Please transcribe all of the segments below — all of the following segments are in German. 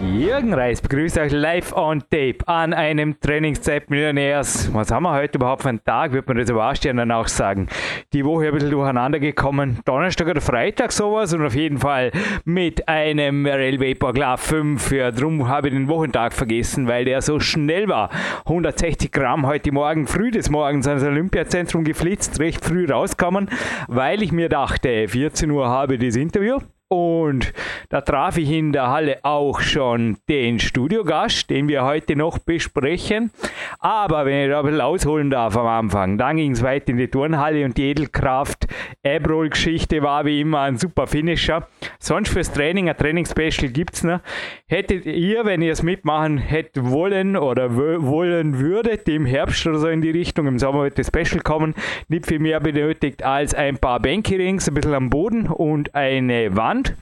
Jürgen Reis begrüßt euch live on tape an einem Trainingszeit Millionärs. Was haben wir heute überhaupt für einen Tag? Wird man das überrascht dann auch sagen. Die Woche ein bisschen durcheinander gekommen. Donnerstag oder Freitag sowas und auf jeden Fall mit einem Rail Vapor Glove 5. Ja, drum habe ich den Wochentag vergessen, weil der so schnell war. 160 Gramm heute Morgen, früh des Morgens ans Olympiazentrum geflitzt, recht früh rauskommen, weil ich mir dachte, 14 Uhr habe ich das Interview. Und da traf ich in der Halle auch schon den Studiogast, den wir heute noch besprechen. Aber wenn ich da ein bisschen ausholen darf am Anfang, dann ging es weiter in die Turnhalle und die Edelkraft Abrol-Geschichte war wie immer ein super Finisher. Sonst fürs Training, ein Trainingsspecial gibt es noch. Hättet ihr, wenn ihr es mitmachen hättet wollen oder wollen würdet, im Herbst oder so in die Richtung, im Sommer wird das Special kommen, nicht viel mehr benötigt als ein paar Bänke-Rings, ein bisschen am Boden und eine Wand and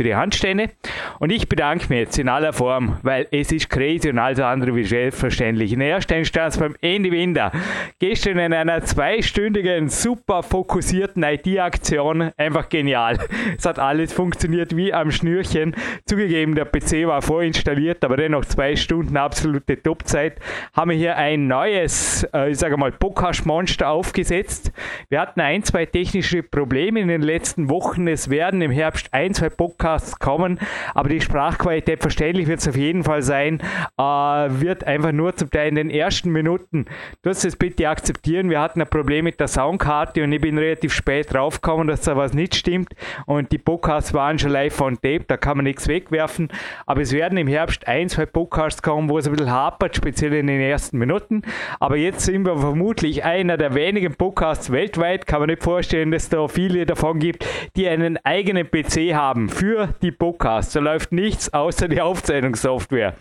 für die Handstände. Und ich bedanke mich jetzt in aller Form, weil es ist crazy und alles andere wie selbstverständlich. In erster Instanz beim Andy Winder. Gestern in einer zweistündigen, super fokussierten IT-Aktion. Einfach genial. Es hat alles funktioniert wie am Schnürchen. Zugegeben, der PC war vorinstalliert, aber dennoch zwei Stunden absolute Topzeit. Haben wir hier ein neues, äh, ich sage mal, Podcast-Monster aufgesetzt. Wir hatten ein, zwei technische Probleme in den letzten Wochen. Es werden im Herbst ein, zwei Podcasts kommen, aber die Sprachqualität, verständlich wird es auf jeden Fall sein, äh, wird einfach nur zum Teil in den ersten Minuten, du hast es bitte akzeptieren, wir hatten ein Problem mit der Soundkarte und ich bin relativ spät draufgekommen, dass da was nicht stimmt. Und die Podcasts waren schon live on tape, da kann man nichts wegwerfen, aber es werden im Herbst ein, zwei Podcasts kommen, wo es ein bisschen hapert, speziell in den ersten Minuten, aber jetzt sind wir vermutlich einer der wenigen Podcasts weltweit, kann man nicht vorstellen, dass da viele davon gibt, die einen eigenen PC haben für die Podcasts. Da läuft nichts außer die Aufzeichnungssoftware.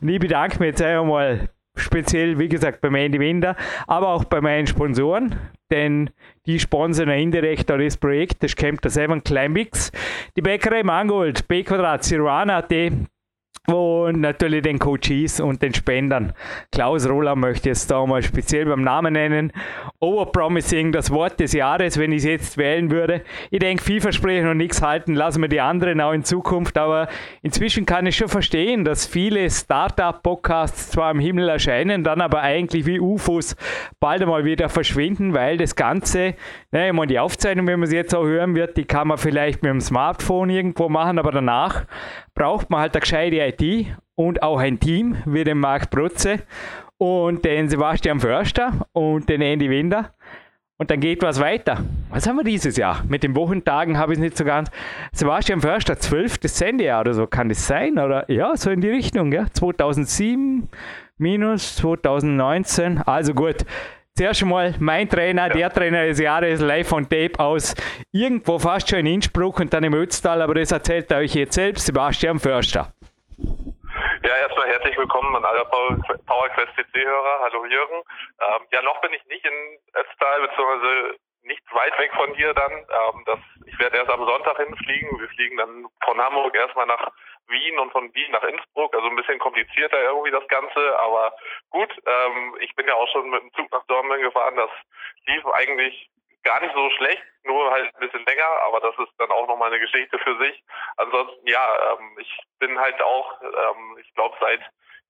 Und ich bedanke mich jetzt einmal speziell, wie gesagt, bei Andy Winder, aber auch bei meinen Sponsoren, denn die sponsern indirekt auch das Projekt, das Camp der Seven Climbix, die Bäckerei Mangold, B Quadrat, Ciruana.at, und natürlich den Coaches und den Spendern. Klaus Roller möchte ich jetzt da mal speziell beim Namen nennen. Overpromising, das Wort des Jahres, wenn ich es jetzt wählen würde. Ich denke, vielversprechen und nichts halten, lassen wir die anderen auch in Zukunft. Aber inzwischen kann ich schon verstehen, dass viele Startup-Podcasts zwar im Himmel erscheinen, dann aber eigentlich wie UFOs bald einmal wieder verschwinden, weil das Ganze, naja, ich meine, die Aufzeichnung, wenn man sie jetzt auch hören wird, die kann man vielleicht mit dem Smartphone irgendwo machen, aber danach braucht man halt eine gescheite IT und auch ein Team wie den Marc Brutze und den Sebastian Förster und den Andy Winder. Und dann geht was weiter. Was haben wir dieses Jahr? Mit den Wochentagen habe ich es nicht so ganz. Sebastian Förster, 12. Sendejahr oder so, kann das sein? Oder ja, so in die Richtung, ja. 2007 minus 2019. Also gut. Zuerst einmal mein Trainer, der Trainer des Jahres, live on tape aus irgendwo fast schon in Innsbruck und dann im Ötztal, aber das erzählt er euch jetzt selbst, Sebastian Förster. Ja, erstmal herzlich willkommen an alle PowerQuest CC-Hörer. Hallo Jürgen. Ähm, ja, noch bin ich nicht in Ötztal, beziehungsweise nicht weit weg von hier dann. Ähm, das, ich werde erst am Sonntag hinfliegen. Wir fliegen dann von Hamburg erstmal nach Wien und von Wien nach Innsbruck. Also ein bisschen komplizierter irgendwie das Ganze, aber gut. Ähm, ich bin ja auch schon mit dem Zug nach Dortmund gefahren. Das lief eigentlich gar nicht so schlecht, nur halt ein bisschen länger, aber das ist dann auch nochmal eine Geschichte für sich. Ansonsten, ja, ähm, ich bin halt auch, ähm, ich glaube, seit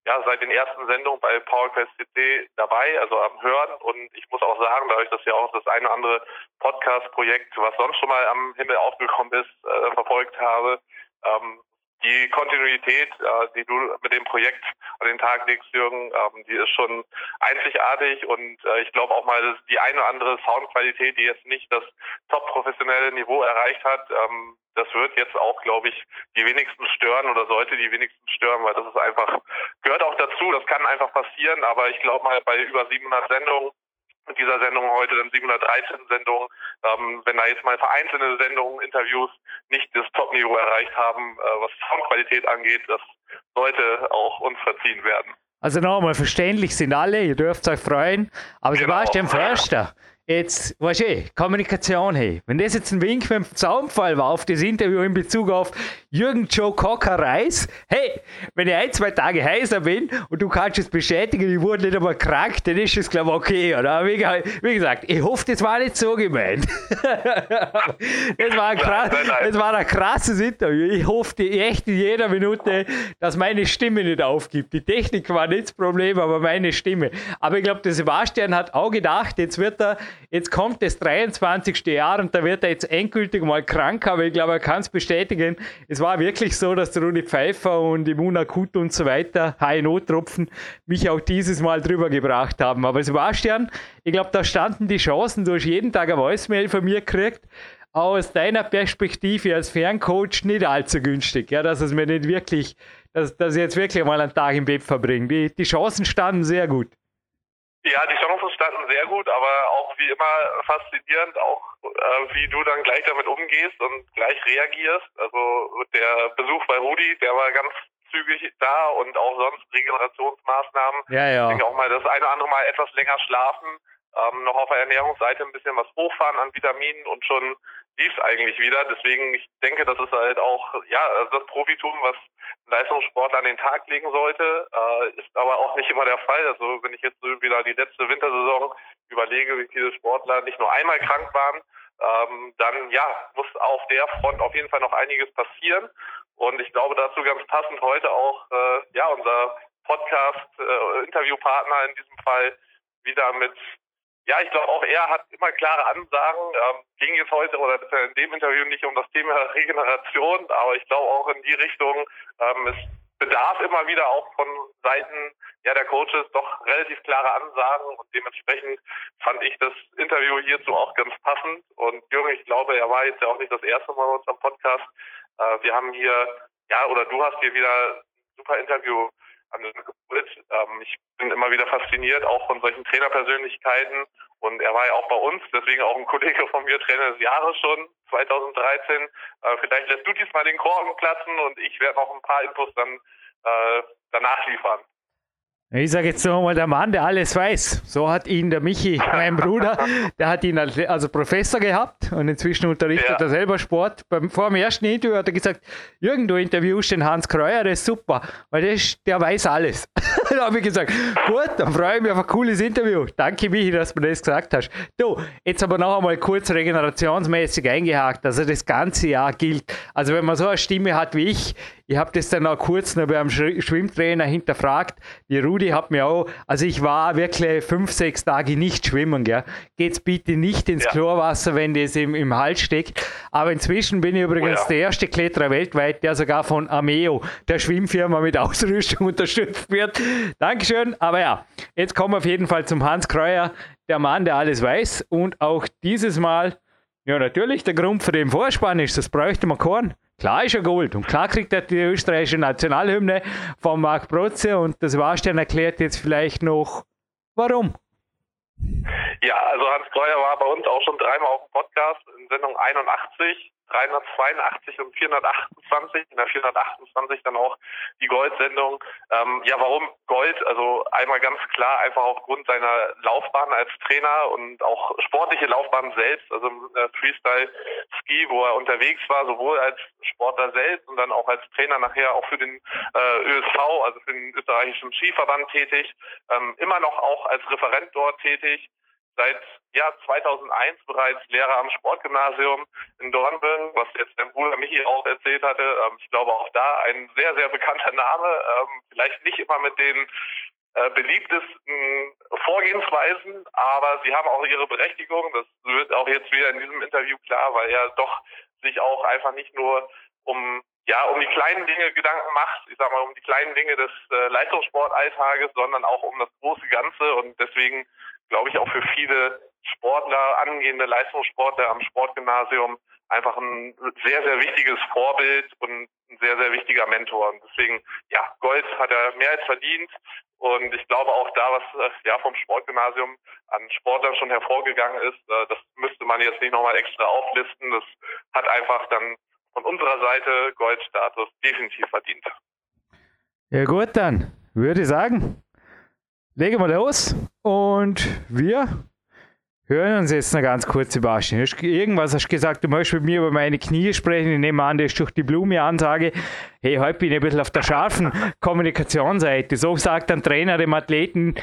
ja, seit den ersten Sendungen bei PowerQuest CC dabei, also am Hören. Und ich muss auch sagen, dadurch, dass ja auch das eine oder andere Podcast-Projekt, was sonst schon mal am Himmel aufgekommen ist, äh, verfolgt habe, ähm, die Kontinuität, äh, die du mit dem Projekt an den Tag legst, Jürgen, ähm, die ist schon einzigartig und äh, ich glaube auch mal, dass die eine oder andere Soundqualität, die jetzt nicht das top professionelle Niveau erreicht hat, ähm, das wird jetzt auch, glaube ich, die wenigsten stören oder sollte die wenigsten stören, weil das ist einfach, gehört auch dazu, das kann einfach passieren, aber ich glaube mal, bei über 700 Sendungen mit dieser Sendung heute dann 713 Sendungen, ähm, wenn da jetzt mal vereinzelte Sendungen, Interviews nicht das Top-Niveau erreicht haben, äh, was Soundqualität angeht, das sollte auch uns verziehen werden. Also nochmal, verständlich sind alle, ihr dürft euch freuen, aber genau. Sebastian Förster, jetzt, weißt du, eh, Kommunikation, hey, wenn das jetzt ein Wink mit dem Zaunfall war auf das Interview in Bezug auf Jürgen Joe Cocker Reis, hey, wenn ich ein, zwei Tage heißer bin und du kannst es bestätigen, ich wurde nicht einmal krank, dann ist es, glaube ich, okay, oder? Wie, wie, gesagt, ich hoffe, das war nicht so gemeint. das, war ein krass, das war ein krasses Interview. Ich hoffe echt in jeder Minute, dass meine Stimme nicht aufgibt. Die Technik war nicht das Problem, aber meine Stimme. Aber ich glaube, der Sebastian hat auch gedacht, jetzt wird er Jetzt kommt das 23. Jahr und da wird er jetzt endgültig mal krank, aber ich glaube, er kann es bestätigen. Es war wirklich so, dass Rudi Pfeiffer und Imuna Kut und so weiter, HNO-Tropfen, mich auch dieses Mal drüber gebracht haben. Aber Sebastian, ich glaube, da standen die Chancen, du hast jeden Tag eine Voicemail von mir gekriegt aus deiner Perspektive als Ferncoach nicht allzu günstig, ja, dass es mir nicht wirklich, dass, dass ich jetzt wirklich mal einen Tag im Bett verbringe. Die, die Chancen standen sehr gut. Ja, die Chancen standen sehr gut, aber auch wie immer faszinierend, auch äh, wie du dann gleich damit umgehst und gleich reagierst. Also der Besuch bei Rudi, der war ganz zügig da und auch sonst Regenerationsmaßnahmen. Ja, ja. Ich denke auch mal das eine oder andere Mal etwas länger schlafen, ähm, noch auf der Ernährungsseite ein bisschen was hochfahren an Vitaminen und schon lief eigentlich wieder. Deswegen, ich denke, das ist halt auch ja also das Profitum, was Leistungssportler an den Tag legen sollte, äh, ist aber auch nicht immer der Fall. Also wenn ich jetzt so wieder die letzte Wintersaison überlege, wie viele Sportler nicht nur einmal krank waren, ähm, dann ja, muss auf der Front auf jeden Fall noch einiges passieren. Und ich glaube dazu ganz passend heute auch äh, ja unser Podcast-Interviewpartner äh, in diesem Fall wieder mit ja, ich glaube auch er hat immer klare Ansagen. Ähm, ging jetzt heute oder in dem Interview nicht um das Thema Regeneration, aber ich glaube auch in die Richtung, ähm, es bedarf immer wieder auch von Seiten ja, der Coaches doch relativ klare Ansagen und dementsprechend fand ich das Interview hierzu auch ganz passend. Und Jürgen, ich glaube, er war jetzt ja auch nicht das erste Mal bei uns am Podcast. Äh, wir haben hier, ja, oder du hast hier wieder ein super Interview ähm, ich bin immer wieder fasziniert, auch von solchen Trainerpersönlichkeiten. Und er war ja auch bei uns, deswegen auch ein Kollege von mir, Trainer des Jahres schon, 2013. Äh, vielleicht lässt du diesmal den Korken platzen und ich werde noch ein paar Infos dann äh, danach liefern. Ich sage jetzt so mal, der Mann, der alles weiß. So hat ihn der Michi, mein Bruder, der hat ihn als also Professor gehabt und inzwischen unterrichtet ja. er selber Sport. Beim, vor dem ersten Interview hat er gesagt, Jürgen, du interviewst den Hans Kreuer, das ist super, weil der, der weiß alles. dann habe ich gesagt, gut, dann freue ich mich auf ein cooles Interview. Danke, Michi, dass du mir das gesagt hast. Du, jetzt aber noch einmal kurz regenerationsmäßig eingehakt, also das ganze Jahr gilt. Also wenn man so eine Stimme hat wie ich, ich habe das dann auch kurz noch beim Schwimmtrainer hinterfragt. Die Rudi hat mir auch, also ich war wirklich fünf, sechs Tage nicht schwimmen. Gell? Geht's bitte nicht ins ja. Chlorwasser, wenn das im, im Hals steckt. Aber inzwischen bin ich übrigens oh ja. der erste Kletterer weltweit, der sogar von Ameo, der Schwimmfirma mit Ausrüstung unterstützt wird. Dankeschön. Aber ja, jetzt kommen wir auf jeden Fall zum Hans Kreuer, der Mann, der alles weiß. Und auch dieses Mal, ja natürlich, der Grund für den Vorspann ist, das bräuchte man Korn. Klar ist er Gold. Und klar kriegt er die österreichische Nationalhymne von Marc Protze und das Sebastian erklärt jetzt vielleicht noch, warum. Ja, also Hans Kreuer war bei uns auch schon dreimal auf dem Podcast in Sendung 81 382 und 428, in der 428 dann auch die Goldsendung. Ähm, ja, warum Gold? Also einmal ganz klar einfach aufgrund seiner Laufbahn als Trainer und auch sportliche Laufbahn selbst, also äh, Freestyle Ski, wo er unterwegs war, sowohl als Sportler selbst und dann auch als Trainer nachher auch für den äh, ÖSV, also für den österreichischen Skiverband tätig, ähm, immer noch auch als Referent dort tätig seit ja, 2001 bereits Lehrer am Sportgymnasium in Dornbirn, was jetzt mein Bruder Michi auch erzählt hatte. Ähm, ich glaube auch da ein sehr, sehr bekannter Name, ähm, vielleicht nicht immer mit den äh, beliebtesten Vorgehensweisen, aber sie haben auch ihre Berechtigung. Das wird auch jetzt wieder in diesem Interview klar, weil er doch sich auch einfach nicht nur um ja, um die kleinen Dinge Gedanken macht, ich sag mal, um die kleinen Dinge des äh, Leistungssportalltages, sondern auch um das große Ganze und deswegen glaube ich, auch für viele Sportler, angehende Leistungssportler am Sportgymnasium einfach ein sehr, sehr wichtiges Vorbild und ein sehr, sehr wichtiger Mentor. Und deswegen, ja, Gold hat er mehr als verdient. Und ich glaube auch da, was äh, ja vom Sportgymnasium an Sportlern schon hervorgegangen ist, äh, das müsste man jetzt nicht nochmal extra auflisten. Das hat einfach dann von unserer Seite Goldstatus definitiv verdient. Ja gut, dann würde ich sagen, legen wir los und wir Hören uns jetzt noch ganz kurz, Sebastian. Irgendwas hast du gesagt, du möchtest mit mir über meine Knie sprechen. Ich nehme an, das ist durch die Blume-Ansage. Hey, heute bin ich ein bisschen auf der scharfen Kommunikationsseite. So sagt ein Trainer dem Athleten,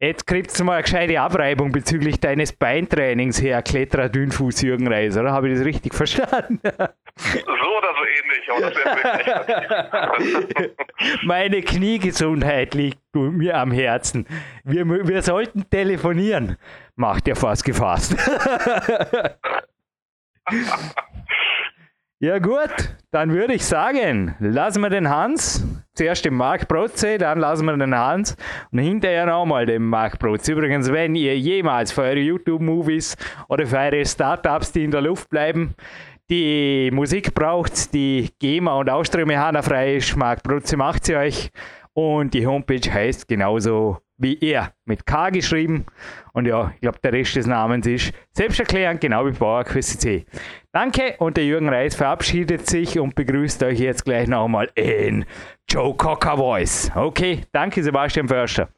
jetzt kriegst du mal eine gescheite Abreibung bezüglich deines Beintrainings, Herr Kletterer Dünnfuß Jürgen Reis, oder? Habe ich das richtig verstanden? So ähnlich, aber das wäre Meine Kniegesundheit liegt mir am Herzen. Wir, wir sollten telefonieren. Macht er fast gefasst. ja gut, dann würde ich sagen, lassen wir den Hans, zuerst den Mark Protze, dann lassen wir den Hans und hinterher nochmal den Mark Protze. Übrigens, wenn ihr jemals für eure YouTube-Movies oder für eure Startups, die in der Luft bleiben, die Musik braucht, die GEMA und Ausströme frei ist, Mark Protze macht sie euch und die Homepage heißt genauso wie er, mit K geschrieben. Und ja, ich glaube, der Rest des Namens ist selbsterklärend, genau wie PowerQuest.cc. Danke und der Jürgen Reis verabschiedet sich und begrüßt euch jetzt gleich nochmal in Joe Cocker Voice. Okay, danke Sebastian Förster.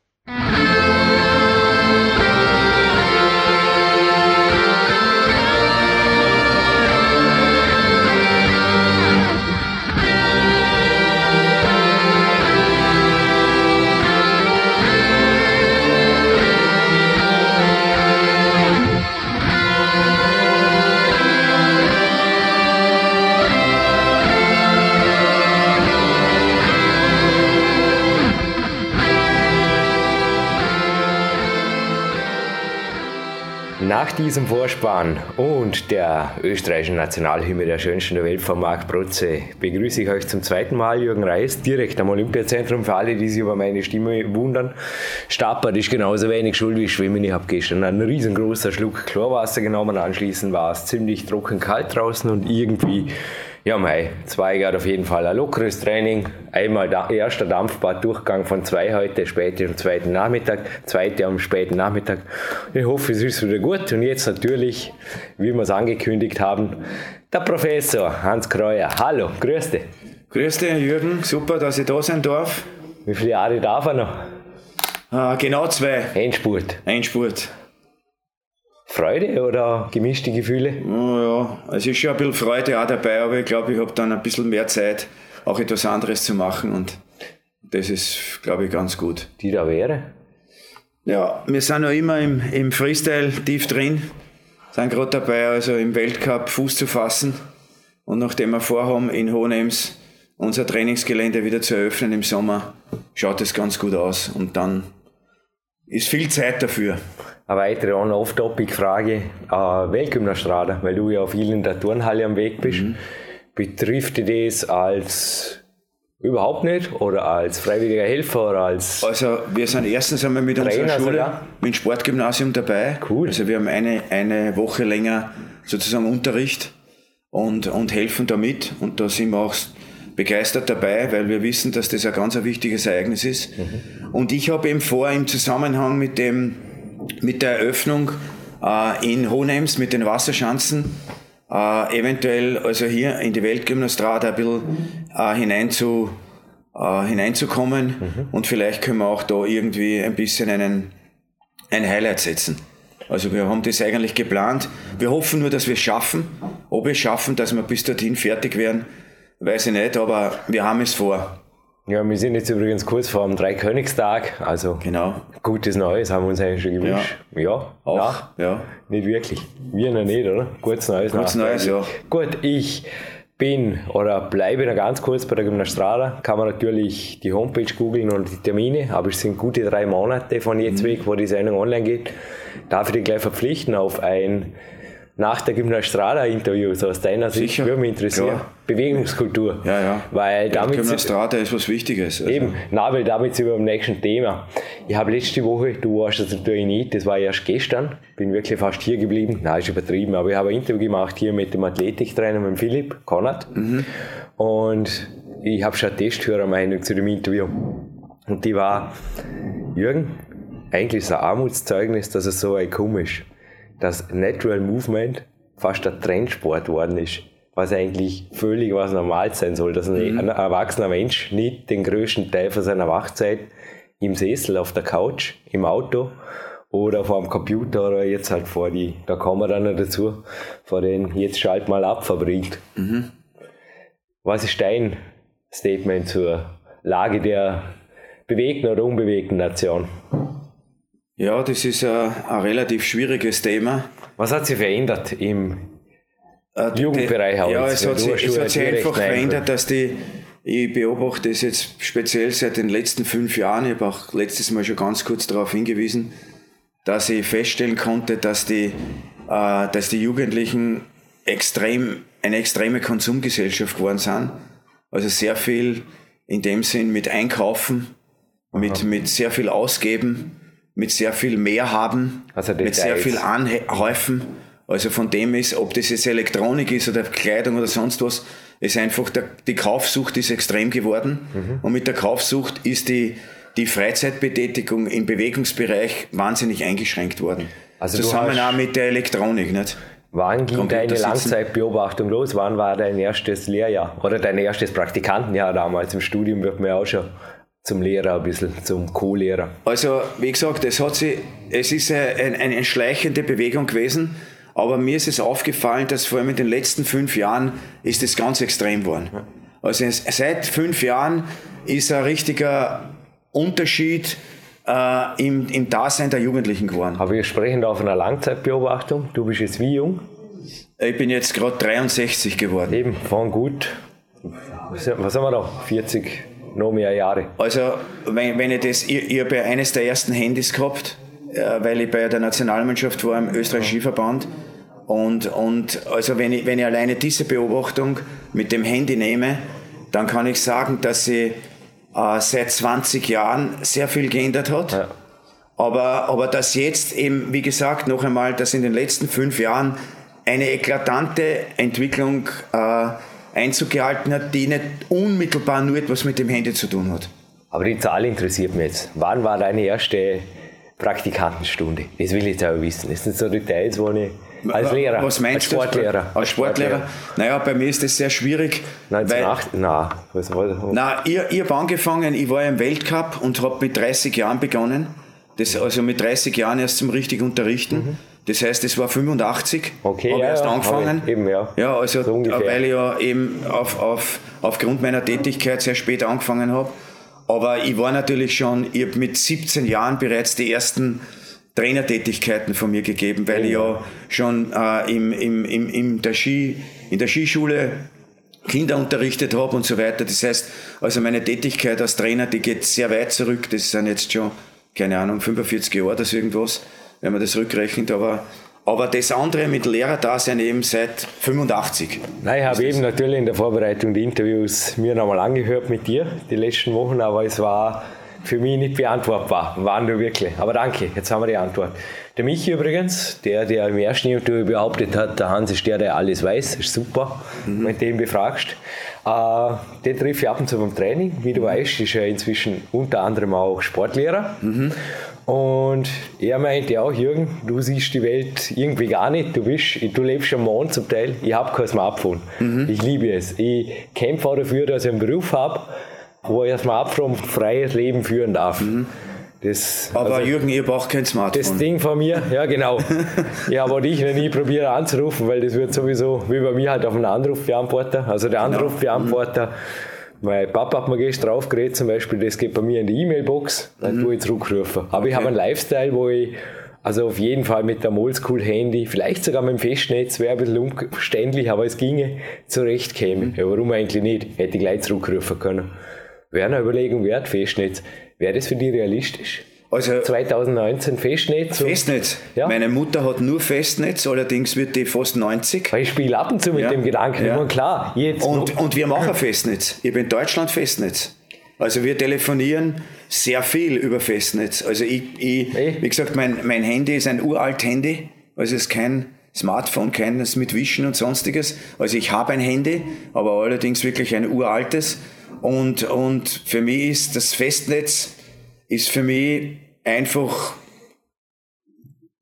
Nach diesem Vorspann und der österreichischen Nationalhymne der schönsten der Welt von Marc Protze begrüße ich euch zum zweiten Mal Jürgen Reis direkt am Olympiazentrum. Für alle, die sich über meine Stimme wundern, Stappert ist genauso wenig schuld wie Schwimmen. Ich habe gestern einen riesengroßen Schluck Chlorwasser genommen. Anschließend war es ziemlich trocken kalt draußen und irgendwie ja, mei, zwei Grad auf jeden Fall ein lockeres Training. Einmal da, erster Dampfbaddurchgang von zwei heute, später am zweiten Nachmittag, zweite am späten Nachmittag. Ich hoffe, es ist wieder gut. Und jetzt natürlich, wie wir es angekündigt haben, der Professor Hans Kreuer. Hallo, grüß dich. Grüß dich, Jürgen. Super, dass ich da sein darf. Wie viele Jahre darf er noch? Ah, genau zwei. Endspurt. Endspurt. Freude oder gemischte Gefühle? Ja, es ist schon ein bisschen Freude auch dabei, aber ich glaube, ich habe dann ein bisschen mehr Zeit, auch etwas anderes zu machen und das ist, glaube ich, ganz gut. Die da wäre? Ja, wir sind noch immer im, im Freestyle tief drin, sind gerade dabei, also im Weltcup Fuß zu fassen und nachdem wir vorhaben, in Hohenems unser Trainingsgelände wieder zu eröffnen im Sommer, schaut es ganz gut aus und dann ist viel Zeit dafür. Eine weitere On-Off-Topic-Frage. Äh, Weltgymnastrada, weil du ja viel in der Turnhalle am Weg bist. Mhm. Betrifft dich das als überhaupt nicht oder als freiwilliger Helfer oder als Also wir sind erstens einmal mit Trainer unserer Schule, sogar? mit dem Sportgymnasium dabei. Cool. Also wir haben eine, eine Woche länger sozusagen Unterricht und, und helfen damit und da sind wir auch begeistert dabei, weil wir wissen, dass das ein ganz ein wichtiges Ereignis ist. Mhm. Und ich habe eben vor, im Zusammenhang mit dem mit der Eröffnung äh, in Hohenems mit den Wasserschanzen äh, eventuell also hier in die Weltgymnastrade ein bisschen äh, hineinzu, äh, hineinzukommen mhm. und vielleicht können wir auch da irgendwie ein bisschen einen, ein Highlight setzen. Also wir haben das eigentlich geplant. Wir hoffen nur, dass wir es schaffen. Ob wir es schaffen, dass wir bis dorthin fertig werden, weiß ich nicht, aber wir haben es vor. Ja, wir sind jetzt übrigens kurz vor dem Dreikönigstag, also genau. gutes Neues haben wir uns eigentlich schon gewünscht. Ja, ja auch. Nach, ja. Nicht wirklich. Wir noch nicht, oder? Gutes Neues. Gutes Neues, ja. Gut, ich bin oder bleibe noch ganz kurz bei der Gymnastrada. Kann man natürlich die Homepage googeln und die Termine, aber es sind gute drei Monate von jetzt mhm. weg, wo die Sendung online geht. Darf ich dich gleich verpflichten auf ein nach der Gymnastrada-Interview, so aus deiner Sicht, würde mich interessieren. Ja. Bewegungskultur. Ja, ja. Weil damit ja, Gymnastrada ist was Wichtiges. Also. Eben, na, weil damit sind wir beim nächsten Thema. Ich habe letzte Woche, du warst das natürlich nicht, das war erst gestern, bin wirklich fast hier geblieben, nein, ist übertrieben, aber ich habe ein Interview gemacht hier mit dem Athletiktrainer, mit dem Philipp Konrad. Mhm. Und ich habe schon eine Testhörermeinung zu dem Interview. Und die war, Jürgen, eigentlich ist ein Armutszeugnis, dass es so ein komisch dass Natural Movement fast ein Trendsport worden ist, was eigentlich völlig was normal sein soll, dass ein, mhm. ein erwachsener Mensch nicht den größten Teil von seiner Wachzeit im Sessel, auf der Couch, im Auto oder vor dem Computer oder jetzt halt vor die, da Kamera noch dazu, vor den jetzt schalt mal ab verbringt. Mhm. Was ist dein Statement zur Lage der bewegten oder unbewegten Nation? Ja, das ist ein, ein relativ schwieriges Thema. Was hat sich verändert im äh, Jugendbereich? Ja, es hat, sich, es hat sich einfach verändert, dass die, ich beobachte es jetzt speziell seit den letzten fünf Jahren, ich habe auch letztes Mal schon ganz kurz darauf hingewiesen, dass ich feststellen konnte, dass die, äh, dass die Jugendlichen extrem, eine extreme Konsumgesellschaft geworden sind. Also sehr viel in dem Sinn mit Einkaufen, mit, mit sehr viel Ausgeben, mit sehr viel mehr haben, also mit sehr viel Anhäufen. Also von dem ist, ob das jetzt Elektronik ist oder Kleidung oder sonst was, ist einfach, der, die Kaufsucht ist extrem geworden. Mhm. Und mit der Kaufsucht ist die, die Freizeitbetätigung im Bewegungsbereich wahnsinnig eingeschränkt worden. Also Zusammen auch mit der Elektronik, nicht? Wann ging deine Langzeitbeobachtung los? Wann war dein erstes Lehrjahr? Oder dein erstes Praktikantenjahr damals im Studium wird man ja auch schon zum Lehrer ein bisschen, zum Co-Lehrer. Also, wie gesagt, es, hat sich, es ist eine, eine schleichende Bewegung gewesen, aber mir ist es aufgefallen, dass vor allem in den letzten fünf Jahren ist es ganz extrem geworden. Also seit fünf Jahren ist ein richtiger Unterschied äh, im, im Dasein der Jugendlichen geworden. Aber wir sprechen da auf einer Langzeitbeobachtung. Du bist jetzt wie jung? Ich bin jetzt gerade 63 geworden. Eben, von gut. Was haben wir da? 40, noch mehr Jahre. Also, wenn, wenn ich das, ich, ich habe ja eines der ersten Handys gehabt, äh, weil ich bei der Nationalmannschaft war im österreichischen Skiverband. Und, und also wenn ich, wenn ich alleine diese Beobachtung mit dem Handy nehme, dann kann ich sagen, dass sie äh, seit 20 Jahren sehr viel geändert hat. Ja. Aber, aber dass jetzt eben, wie gesagt, noch einmal, dass in den letzten fünf Jahren eine eklatante Entwicklung äh, Einzug gehalten hat, die nicht unmittelbar nur etwas mit dem Handy zu tun hat. Aber die Zahl interessiert mich jetzt. Wann war deine erste Praktikantenstunde? Das will ich jetzt auch wissen. Das sind so Details, wo ich als Lehrer, was meinst als Sportlehrer. Du? Als Sportlehrer? Naja, bei mir ist das sehr schwierig. 1908? Nein. Was war das? Nein, ich, ich habe angefangen, ich war im Weltcup und habe mit 30 Jahren begonnen. Das, also mit 30 Jahren erst zum richtig unterrichten. Mhm. Das heißt, es war 85, okay, habe ja, erst ja, angefangen. Eben, ja. ja, also so weil ich ja eben auf, auf, aufgrund meiner Tätigkeit sehr spät angefangen habe. Aber ich war natürlich schon, ich habe mit 17 Jahren bereits die ersten Trainertätigkeiten von mir gegeben, weil oh. ich ja schon äh, im, im, im, im der Ski, in der Skischule Kinder unterrichtet habe und so weiter. Das heißt, also meine Tätigkeit als Trainer, die geht sehr weit zurück. Das sind jetzt schon, keine Ahnung, 45 Jahre, das irgendwas wenn man das rückrechnet, aber aber das andere mit Lehrerdasein eben seit 85. Nein, ich habe eben natürlich in der Vorbereitung die Interviews mir nochmal angehört mit dir, die letzten Wochen, aber es war für mich nicht beantwortbar. Waren du wirklich? Aber danke, jetzt haben wir die Antwort. Der Michi übrigens, der, der im ersten Interview behauptet hat, der Hans ist der, der alles weiß, ist super, mhm. wenn du ihn befragst. Äh, den treffe ich ab und zu beim Training. Wie du weißt, ist er inzwischen unter anderem auch Sportlehrer. Mhm. Und er meinte auch, Jürgen, du siehst die Welt irgendwie gar nicht. Du, bist, du lebst am Mond zum Teil. Ich habe kein Smartphone. Mhm. Ich liebe es. Ich kämpfe auch dafür, dass ich einen Beruf habe, wo ich ein Smartphone freies Leben führen darf. Mhm. Das, Aber also, Jürgen, ihr braucht kein Smartphone. Das Ding von mir, ja genau. ja, aber ich nie probiere anzurufen, weil das wird sowieso wie bei mir halt auf einen Anrufbeantworter. Also der genau. Anrufbeantworter. Mhm mein Papa hat mir gestern aufgeregt, zum Beispiel, das geht bei mir in die E-Mail-Box, dann mhm. tue ich zurückrufen. Aber okay. ich habe einen Lifestyle, wo ich also auf jeden Fall mit dem Oldschool-Handy, vielleicht sogar mit dem Festnetz, wäre ein bisschen umständlich, aber es ginge, zurechtkäme. Mhm. Ja, warum eigentlich nicht? Hätte ich gleich zurückrufen können. Wäre eine Überlegung wert, Festnetz. Wäre das für dich realistisch? Also 2019 Festnetz. Festnetz. Ja. Meine Mutter hat nur Festnetz, allerdings wird die fast 90. Ich spiele ab und zu mit ja. dem Gedanken, ja. klar. Jetzt und, und wir machen Festnetz. Ich bin in Deutschland Festnetz. Also wir telefonieren sehr viel über Festnetz. Also ich, ich wie gesagt, mein, mein Handy ist ein uralt Handy. Also es ist kein Smartphone, keines mit Wischen und sonstiges. Also ich habe ein Handy, aber allerdings wirklich ein uraltes. Und, und für mich ist das Festnetz ist für mich einfach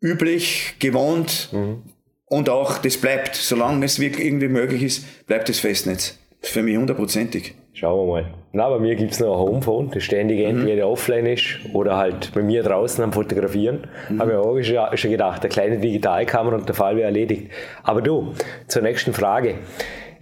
üblich, gewohnt mhm. und auch das bleibt, solange es wirklich irgendwie möglich ist, bleibt das Festnetz. Für mich hundertprozentig. Schauen wir mal. Na, bei mir gibt es noch ein Homephone, das ständig mhm. entweder offline ist oder halt bei mir draußen am Fotografieren. Mhm. Habe ich auch schon gedacht, eine kleine Digitalkamera und der Fall wäre erledigt. Aber du, zur nächsten Frage.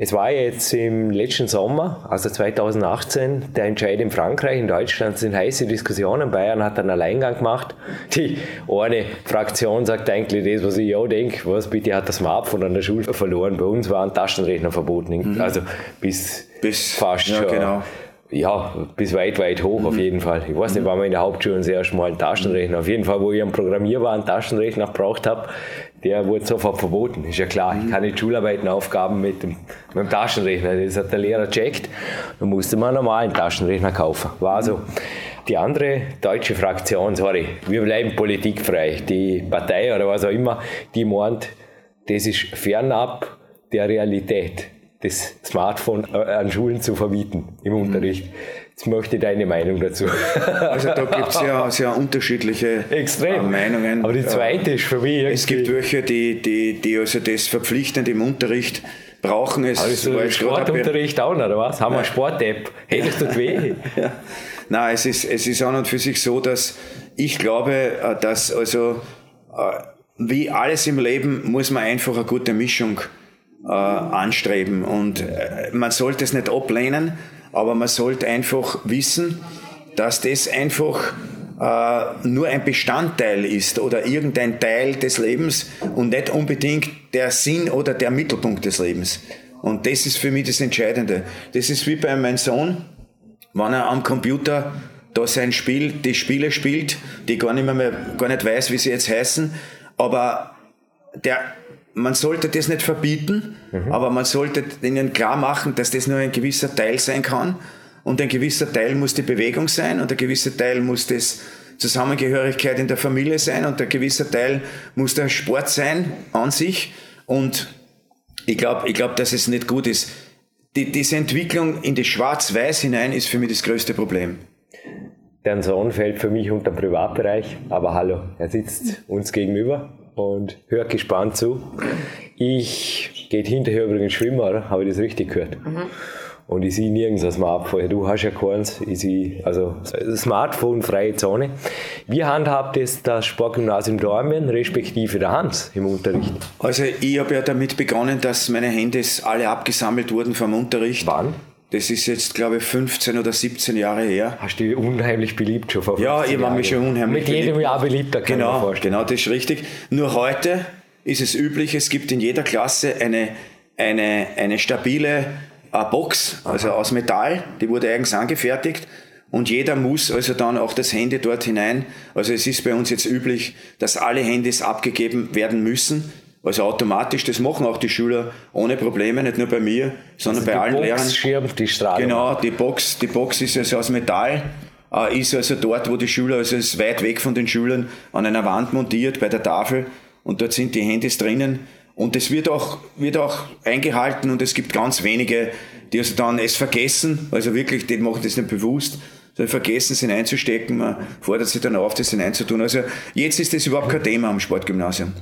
Es war jetzt im letzten Sommer, also 2018, der Entscheid in Frankreich, in Deutschland sind heiße Diskussionen. Bayern hat einen Alleingang gemacht. Die eine Fraktion sagt eigentlich das, was ich auch denke. Was bitte hat das Smartphone an der Schule verloren? Bei uns waren Taschenrechner verboten. Mhm. Also bis, bis fast ja, schon. Genau ja, bis weit, weit hoch auf mhm. jeden Fall. Ich weiß nicht, wann wir in der Hauptschule das erste Mal einen Taschenrechner, auf jeden Fall, wo ich einen programmierbaren Taschenrechner gebraucht habe, der wurde sofort verboten. Ist ja klar, ich kann nicht Schularbeiten, Aufgaben mit dem, mit dem Taschenrechner. Das hat der Lehrer checkt. Dann musste man einen normalen Taschenrechner kaufen. War so. Die andere deutsche Fraktion, sorry, wir bleiben politikfrei. Die Partei oder was auch immer, die meint, das ist fernab der Realität das Smartphone äh, an Schulen zu verbieten im mhm. Unterricht. Jetzt möchte ich deine Meinung dazu. Also da gibt es ja sehr unterschiedliche Extrem. Meinungen. Aber die zweite ist für mich Es gibt welche, die, die, die also das verpflichtend im Unterricht brauchen. Es also Sportunterricht auch oder was? Haben wir eine Sport-App? Das tut weh. ja. Nein, es ist, es ist an und für sich so, dass ich glaube, äh, dass also äh, wie alles im Leben muss man einfach eine gute Mischung äh, anstreben. Und äh, man sollte es nicht ablehnen, aber man sollte einfach wissen, dass das einfach äh, nur ein Bestandteil ist oder irgendein Teil des Lebens und nicht unbedingt der Sinn oder der Mittelpunkt des Lebens. Und das ist für mich das Entscheidende. Das ist wie bei meinem Sohn, wenn er am Computer da sein Spiel, die Spiele spielt, die gar nicht mehr, gar nicht weiß, wie sie jetzt heißen, aber der man sollte das nicht verbieten, mhm. aber man sollte ihnen klar machen, dass das nur ein gewisser Teil sein kann. Und ein gewisser Teil muss die Bewegung sein und ein gewisser Teil muss das Zusammengehörigkeit in der Familie sein und ein gewisser Teil muss der Sport sein an sich. Und ich glaube, ich glaub, dass es nicht gut ist. Die, diese Entwicklung in das Schwarz-Weiß hinein ist für mich das größte Problem. Der Sohn fällt für mich unter den Privatbereich, aber hallo, er sitzt uns gegenüber und hört gespannt zu. Ich gehe hinterher übrigens schwimmen? Habe ich das richtig gehört? Mhm. Und ich sehe nirgends ein Smartphone. Du hast ja keins. Ich sehe, also Smartphone-freie Zone. Wie handhabt es das Sportgymnasium Dormien, respektive der Hans im Unterricht? Also ich habe ja damit begonnen, dass meine Handys alle abgesammelt wurden vom Unterricht. Wann? Das ist jetzt, glaube ich, 15 oder 17 Jahre her. Hast du dich unheimlich beliebt schon vor Ja, ich war mich schon unheimlich beliebt. Mit jedem Jahr beliebter, kann genau, ich mir vorstellen. Genau, das ist richtig. Nur heute ist es üblich, es gibt in jeder Klasse eine, eine, eine stabile äh, Box, also aus Metall, die wurde eigens angefertigt. Und jeder muss also dann auch das Handy dort hinein. Also es ist bei uns jetzt üblich, dass alle Handys abgegeben werden müssen also automatisch, das machen auch die Schüler ohne Probleme, nicht nur bei mir, sondern also bei allen Box Lehrern. Schirmt die Strahlung. Genau, die Box, die Box ist also aus Metall, äh, ist also dort, wo die Schüler, also ist weit weg von den Schülern, an einer Wand montiert bei der Tafel und dort sind die Handys drinnen und es wird auch, wird auch eingehalten und es gibt ganz wenige, die also dann es vergessen, also wirklich, die machen das nicht bewusst, sondern vergessen es hineinzustecken, man fordert sich dann auf, das hineinzutun. Also jetzt ist das überhaupt kein Thema am Sportgymnasium.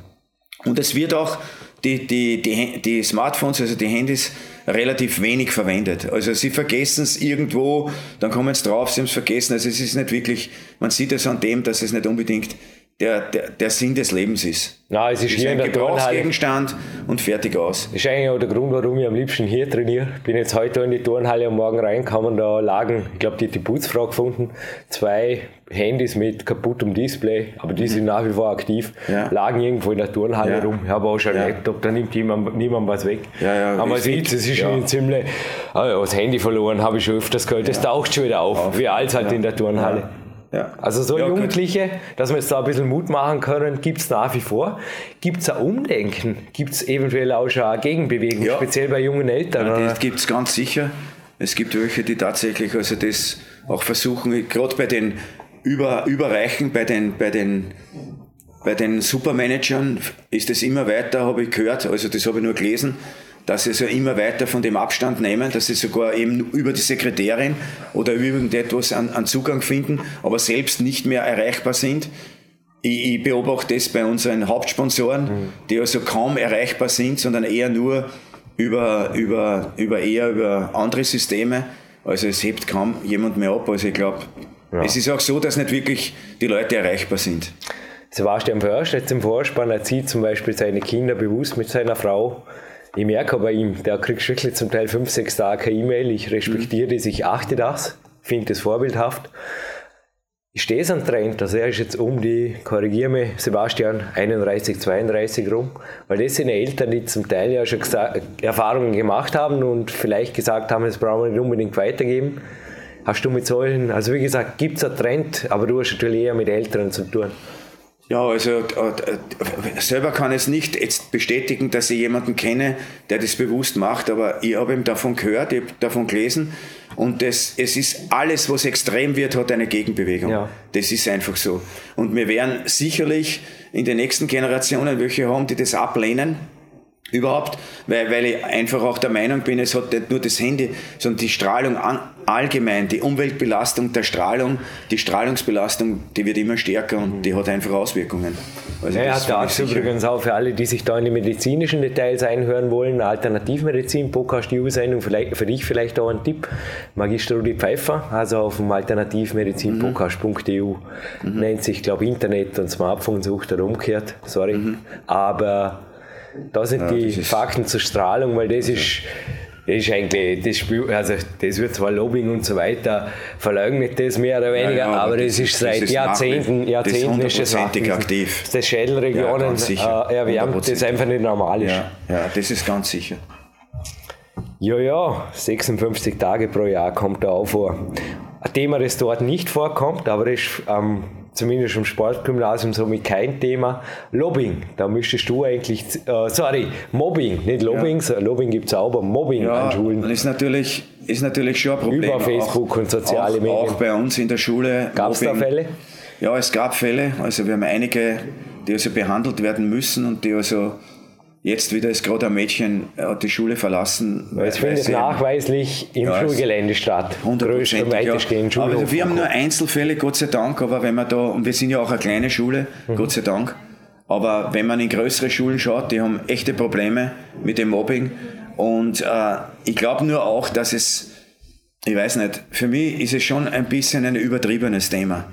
Und es wird auch die, die, die, die Smartphones, also die Handys, relativ wenig verwendet. Also sie vergessen es irgendwo, dann kommen sie drauf, sie haben es vergessen. Also es ist nicht wirklich, man sieht es an dem, dass es nicht unbedingt der, der, der Sinn des Lebens ist. Nein, es ist, ist hier ein Gebrauchsgegenstand und fertig aus. Das ist eigentlich auch der Grund, warum ich am liebsten hier trainiere. Ich bin jetzt heute in die Turnhalle am Morgen reingekommen, da lagen, ich glaube, die, die Putzfrau gefunden, zwei Handys mit kaputtem Display, aber die sind nach wie vor aktiv, ja. lagen irgendwo in der Turnhalle ja. rum. Ich habe auch schon einen ja. Laptop, da nimmt niemand, niemand was weg. Ja, ja, aber man sieht, es ist schon ziemlich, also das Handy verloren habe ich schon öfters gehört, das taucht schon wieder auf, auf. wie alt halt in der Turnhalle. Ja. Also so ja, Jugendliche, gut. dass wir jetzt da ein bisschen Mut machen können, gibt es nach wie vor. Gibt es ein Umdenken? Gibt es eventuell auch schon eine Gegenbewegung, ja. speziell bei jungen Eltern? Ja, das gibt es ganz sicher. Es gibt welche, die tatsächlich also das auch versuchen, gerade bei den Über, Überreichen, bei den, bei den bei den Supermanagern ist es immer weiter, habe ich gehört, also das habe ich nur gelesen, dass sie so immer weiter von dem Abstand nehmen, dass sie sogar eben über die Sekretärin oder über irgendetwas an, an Zugang finden, aber selbst nicht mehr erreichbar sind. Ich, ich beobachte das bei unseren Hauptsponsoren, mhm. die also kaum erreichbar sind, sondern eher nur über, über, über eher über andere Systeme. Also es hebt kaum jemand mehr ab. Also ich glaube, ja. es ist auch so, dass nicht wirklich die Leute erreichbar sind. Sebastian Först jetzt im Vorspann erzieht zum Beispiel seine Kinder bewusst mit seiner Frau. Ich merke bei ihm, der kriegt wirklich zum Teil fünf, sechs Tage keine E-Mail. Ich respektiere das, ich achte das, finde das vorbildhaft. Ich stehe es an Trend, also er ist jetzt um die, korrigiere mich, Sebastian, 31, 32 rum, weil das sind Eltern, die zum Teil ja schon Erfahrungen gemacht haben und vielleicht gesagt haben, das brauchen wir nicht unbedingt weitergeben. Hast du mit solchen, also wie gesagt, gibt es einen Trend, aber du hast natürlich eher mit Älteren zu tun. Ja, also äh, selber kann ich es nicht jetzt bestätigen, dass ich jemanden kenne, der das bewusst macht, aber ich habe ihm davon gehört, ich habe davon gelesen und das, es ist alles, was extrem wird, hat eine Gegenbewegung. Ja. Das ist einfach so. Und wir werden sicherlich in den nächsten Generationen welche haben, die das ablehnen, Überhaupt, weil, weil ich einfach auch der Meinung bin, es hat nicht nur das Handy, sondern die Strahlung an, allgemein, die Umweltbelastung der Strahlung, die Strahlungsbelastung, die wird immer stärker und die hat einfach Auswirkungen. Also ja, hat dazu übrigens auch für alle, die sich da in die medizinischen Details einhören wollen, Alternativmedizin, Podcast U-Sendung, für dich vielleicht auch ein Tipp. Magister Rudi Pfeiffer, also auf dem Alternativmedizin-podcast.eu mhm. nennt sich, glaube ich, Internet und Smartphone sucht oder umgekehrt, sorry. Mhm. Aber da sind ja, die Fakten zur Strahlung, weil das ist, das ist eigentlich, das, Spiel, also das wird zwar Lobbying und so weiter, verleugnet das mehr oder weniger, ja, ja, aber, das, das, ist seit das Jahrzehnten, Jahrzehnten das ist das aktiv. Das Schädelregionen ja, äh, erwärmt, das einfach nicht normal ist. Ja, ja, das ist ganz sicher. Ja, ja, 56 Tage pro Jahr kommt da auch vor. Ein Thema, das dort nicht vorkommt, aber das ist am ähm, zumindest im Sportgymnasium somit kein Thema. Lobbying, da müsstest du eigentlich, äh, sorry, Mobbing, nicht Lobbying, ja. Lobbying gibt es auch, aber Mobbing ja, an Schulen. Ist natürlich, ist natürlich schon ein Problem. Über Facebook auch, und soziale auch, Medien. Auch bei uns in der Schule. Gab es da Fälle? Ja, es gab Fälle. Also wir haben einige, die also behandelt werden müssen und die also Jetzt wieder ist gerade ein Mädchen hat die Schule verlassen. Es findet nachweislich im ja, Schulgelände statt. 100 ja. Aber wir haben nur Einzelfälle, Gott sei Dank, aber wenn man da, und wir sind ja auch eine kleine Schule, mhm. Gott sei Dank, aber wenn man in größere Schulen schaut, die haben echte Probleme mit dem Mobbing. Und äh, ich glaube nur auch, dass es, ich weiß nicht, für mich ist es schon ein bisschen ein übertriebenes Thema.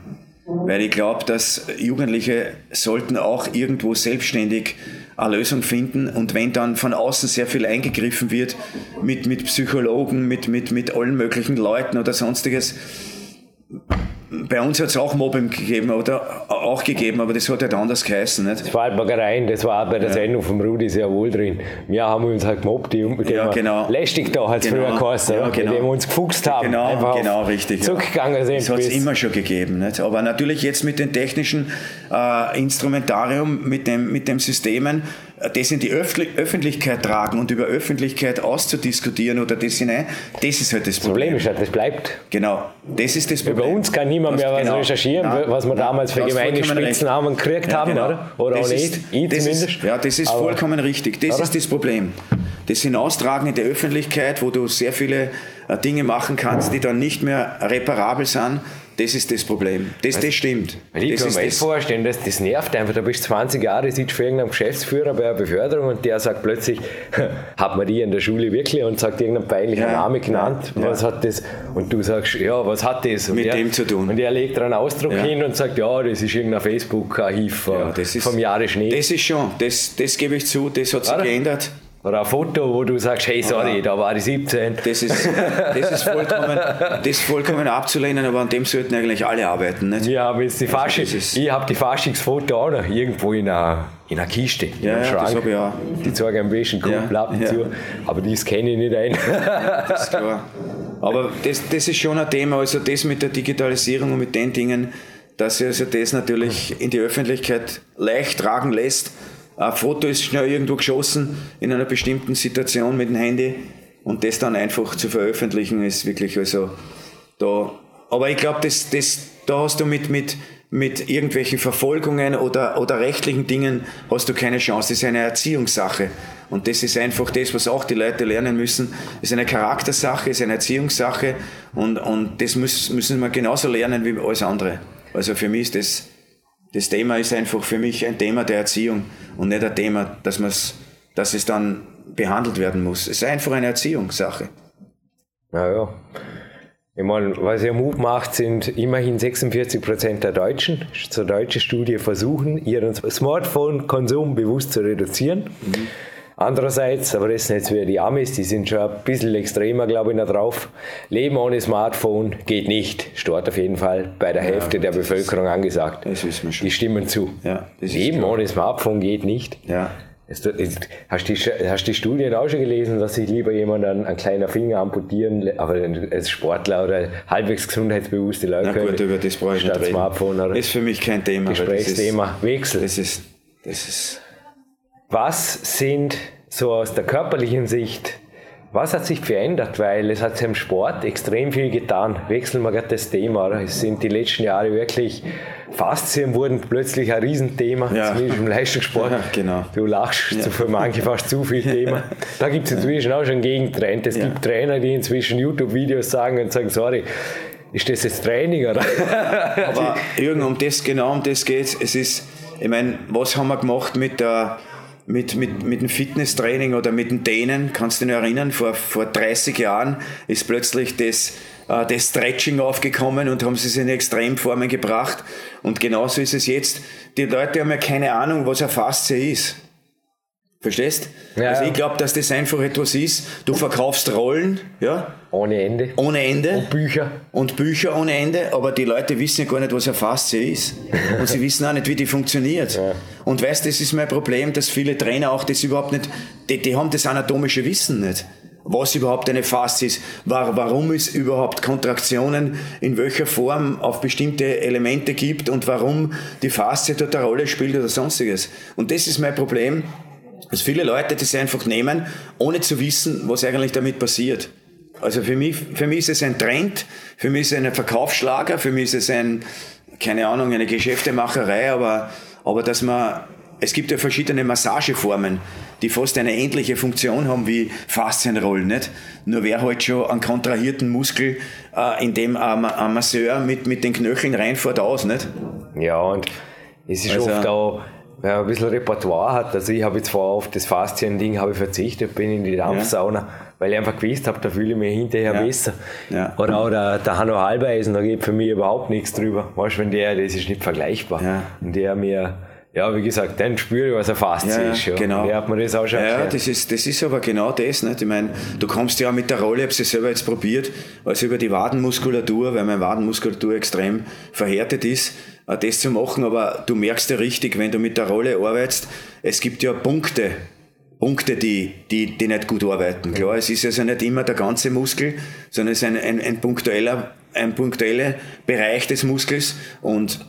Weil ich glaube, dass Jugendliche sollten auch irgendwo selbstständig eine Lösung finden. Und wenn dann von außen sehr viel eingegriffen wird, mit, mit Psychologen, mit, mit, mit allen möglichen Leuten oder sonstiges, bei uns hat es auch Mobbing gegeben, oder auch gegeben, aber das hat halt anders geheißen. Nicht? Das war halt Magereien, das war auch bei der ja. Sendung vom Rudi sehr wohl drin. Wir haben uns halt gemobbt, die, ja, genau. lästig da hat es genau. früher geheißen, ja, genau. indem wir uns gefuchst haben. Genau, genau richtig. Zurückgegangen sind. Das hat es immer schon gegeben. Nicht? Aber natürlich jetzt mit den technischen äh, Instrumentarium, mit dem, mit dem Systemen, das in die Öffentlichkeit tragen und über Öffentlichkeit auszudiskutieren oder das hinein, das ist halt das Problem. Das Problem ist halt, das bleibt. Genau, das ist das Problem. Über uns kann niemand mehr was genau. recherchieren, Nein. was wir damals für gemeine Spitznamen gekriegt ja, haben, genau. oder? Oder das auch nicht, ist, ich zumindest. Ist, ja, das ist Aber, vollkommen richtig. Das oder? ist das Problem. Das Hinaustragen in der Öffentlichkeit, wo du sehr viele äh, Dinge machen kannst, die dann nicht mehr reparabel sind, das ist das Problem. Das, das stimmt. Ich das kann mir das vorstellen, das, das nervt einfach. Da bist du 20 Jahre, sitzt für irgendeinen Geschäftsführer bei einer Beförderung und der sagt plötzlich, hat man die in der Schule wirklich und sagt irgendeinen peinlichen ja, Namen genannt. Ja, was ja. hat das? Und du sagst, ja, was hat das? Und Mit er, dem zu tun. Und er legt einen Ausdruck hin und sagt, ja, das ist irgendein Facebook-Archiv vom Jahre Schnee. Das ist schon, das, das gebe ich zu, das hat sich geändert. Oder ein Foto, wo du sagst, hey, sorry, da war ich 17. Das ist, das ist, vollkommen, das ist vollkommen abzulehnen, aber an dem sollten eigentlich alle arbeiten. Nicht? Ja, aber jetzt die also Fasching, ich habe die Faschingsfoto auch noch irgendwo in einer, in einer Kiste. Ja, ja das habe ich auch. Die zeigen ein bisschen Kumpel ja, ja. zu, aber das kenne ich nicht ein. das ist klar. Aber das, das ist schon ein Thema, also das mit der Digitalisierung und mit den Dingen, dass sich also das natürlich in die Öffentlichkeit leicht tragen lässt ein Foto ist schnell irgendwo geschossen in einer bestimmten Situation mit dem Handy und das dann einfach zu veröffentlichen ist wirklich also da. Aber ich glaube, das, das, da hast du mit, mit, mit irgendwelchen Verfolgungen oder, oder rechtlichen Dingen hast du keine Chance. Das ist eine Erziehungssache. Und das ist einfach das, was auch die Leute lernen müssen. Das ist eine Charaktersache, ist eine Erziehungssache und, und das müssen, müssen wir genauso lernen wie alles andere. Also für mich ist das das Thema ist einfach für mich ein Thema der Erziehung und nicht ein Thema, dass, man's, dass es dann behandelt werden muss. Es ist einfach eine Erziehungssache. Ja, ja. Ich meine, was ihr Mut macht, sind immerhin 46 Prozent der Deutschen, zur deutschen Studie versuchen, ihren Smartphone-Konsum bewusst zu reduzieren. Mhm. Andererseits, aber das sind jetzt wieder die Amis, die sind schon ein bisschen extremer, glaube ich, noch drauf. Leben ohne Smartphone geht nicht. Stört auf jeden Fall bei der Hälfte ja, der Bevölkerung ist, angesagt. Das wissen wir schon. Die stimmen zu. Ja, Leben ohne Smartphone geht nicht. Ja. Hast du die, hast die Studien auch schon gelesen, dass sich lieber jemand einen, einen kleinen Finger amputieren, aber als Sportler oder halbwegs gesundheitsbewusste Leute Na gut, über das brauche ich statt nicht Smartphone oder Das ist für mich kein Thema. Gesprächsthema. Wechsel. Das ist, das ist. Was sind so aus der körperlichen Sicht was hat sich verändert? Weil es hat im Sport extrem viel getan. Wechseln wir gerade das Thema. Es sind die letzten Jahre wirklich Faszien wurden plötzlich ein Riesenthema, ja. zumindest im Leistungssport. Ja, genau. Du lachst ja. für manche fast zu viel Thema. Da gibt es inzwischen auch schon einen Gegentrend. Es gibt Trainer, die inzwischen YouTube-Videos sagen und sagen, sorry, ist das jetzt Training? Oder? Aber Jürgen, um das, genau um das geht es. ist, ich meine, was haben wir gemacht mit der mit, mit, mit dem Fitnesstraining oder mit dem Dehnen, kannst du dich noch erinnern, vor, vor 30 Jahren ist plötzlich das, äh, das Stretching aufgekommen und haben sie es in Extremformen gebracht. Und genauso ist es jetzt. Die Leute haben ja keine Ahnung, was eine Faszie ist. Verstehst? Ja, also ich glaube, dass das einfach etwas ist. Du verkaufst Rollen, ja? Ohne Ende. Ohne Ende. Und Bücher. Und Bücher ohne Ende, aber die Leute wissen ja gar nicht, was eine Faszie ist. Und sie wissen auch nicht, wie die funktioniert. Ja. Und weißt, das ist mein Problem, dass viele Trainer auch das überhaupt nicht, die, die haben das anatomische Wissen nicht was überhaupt eine Faszie ist, warum es überhaupt Kontraktionen in welcher Form auf bestimmte Elemente gibt und warum die Faszie dort eine Rolle spielt oder sonstiges. Und das ist mein Problem, dass viele Leute das einfach nehmen, ohne zu wissen, was eigentlich damit passiert. Also für mich, für mich ist es ein Trend, für mich ist es ein Verkaufsschlager, für mich ist es ein, keine Ahnung, eine Geschäftemacherei, aber, aber dass man, es gibt ja verschiedene Massageformen, die fast eine ähnliche Funktion haben wie Faszienrollen, nicht? Nur wer halt schon einen kontrahierten Muskel, äh, in dem ein, ein Masseur mit, mit den Knöcheln reinfährt, aus, nicht? Ja, und es ist also, oft auch, wer ein bisschen Repertoire hat, also ich habe jetzt vorher auf das Faszien-Ding verzichtet, bin in die Dampfsauna, ja. Weil ich einfach gewusst habe, da fühle ich mich hinterher ja. besser. Ja. Oder auch der, der Hanno Halbeisen, da geht für mich überhaupt nichts drüber. Weißt du, wenn der, das ist nicht vergleichbar. Ja. Und der mir, ja, wie gesagt, dann spüre ich, was ein Faszien ist. Ja. Genau. Der hat mir das auch schon Ja, das ist, das ist aber genau das. Nicht? Ich meine, du kommst ja mit der Rolle, ich habe sie selber jetzt probiert, also über die Wadenmuskulatur, weil meine Wadenmuskulatur extrem verhärtet ist, äh, das zu machen, aber du merkst ja richtig, wenn du mit der Rolle arbeitest, es gibt ja Punkte, Punkte, die, die, die nicht gut arbeiten. Klar, es ist also nicht immer der ganze Muskel, sondern es ist ein, ein, ein punktueller, ein punktueller Bereich des Muskels und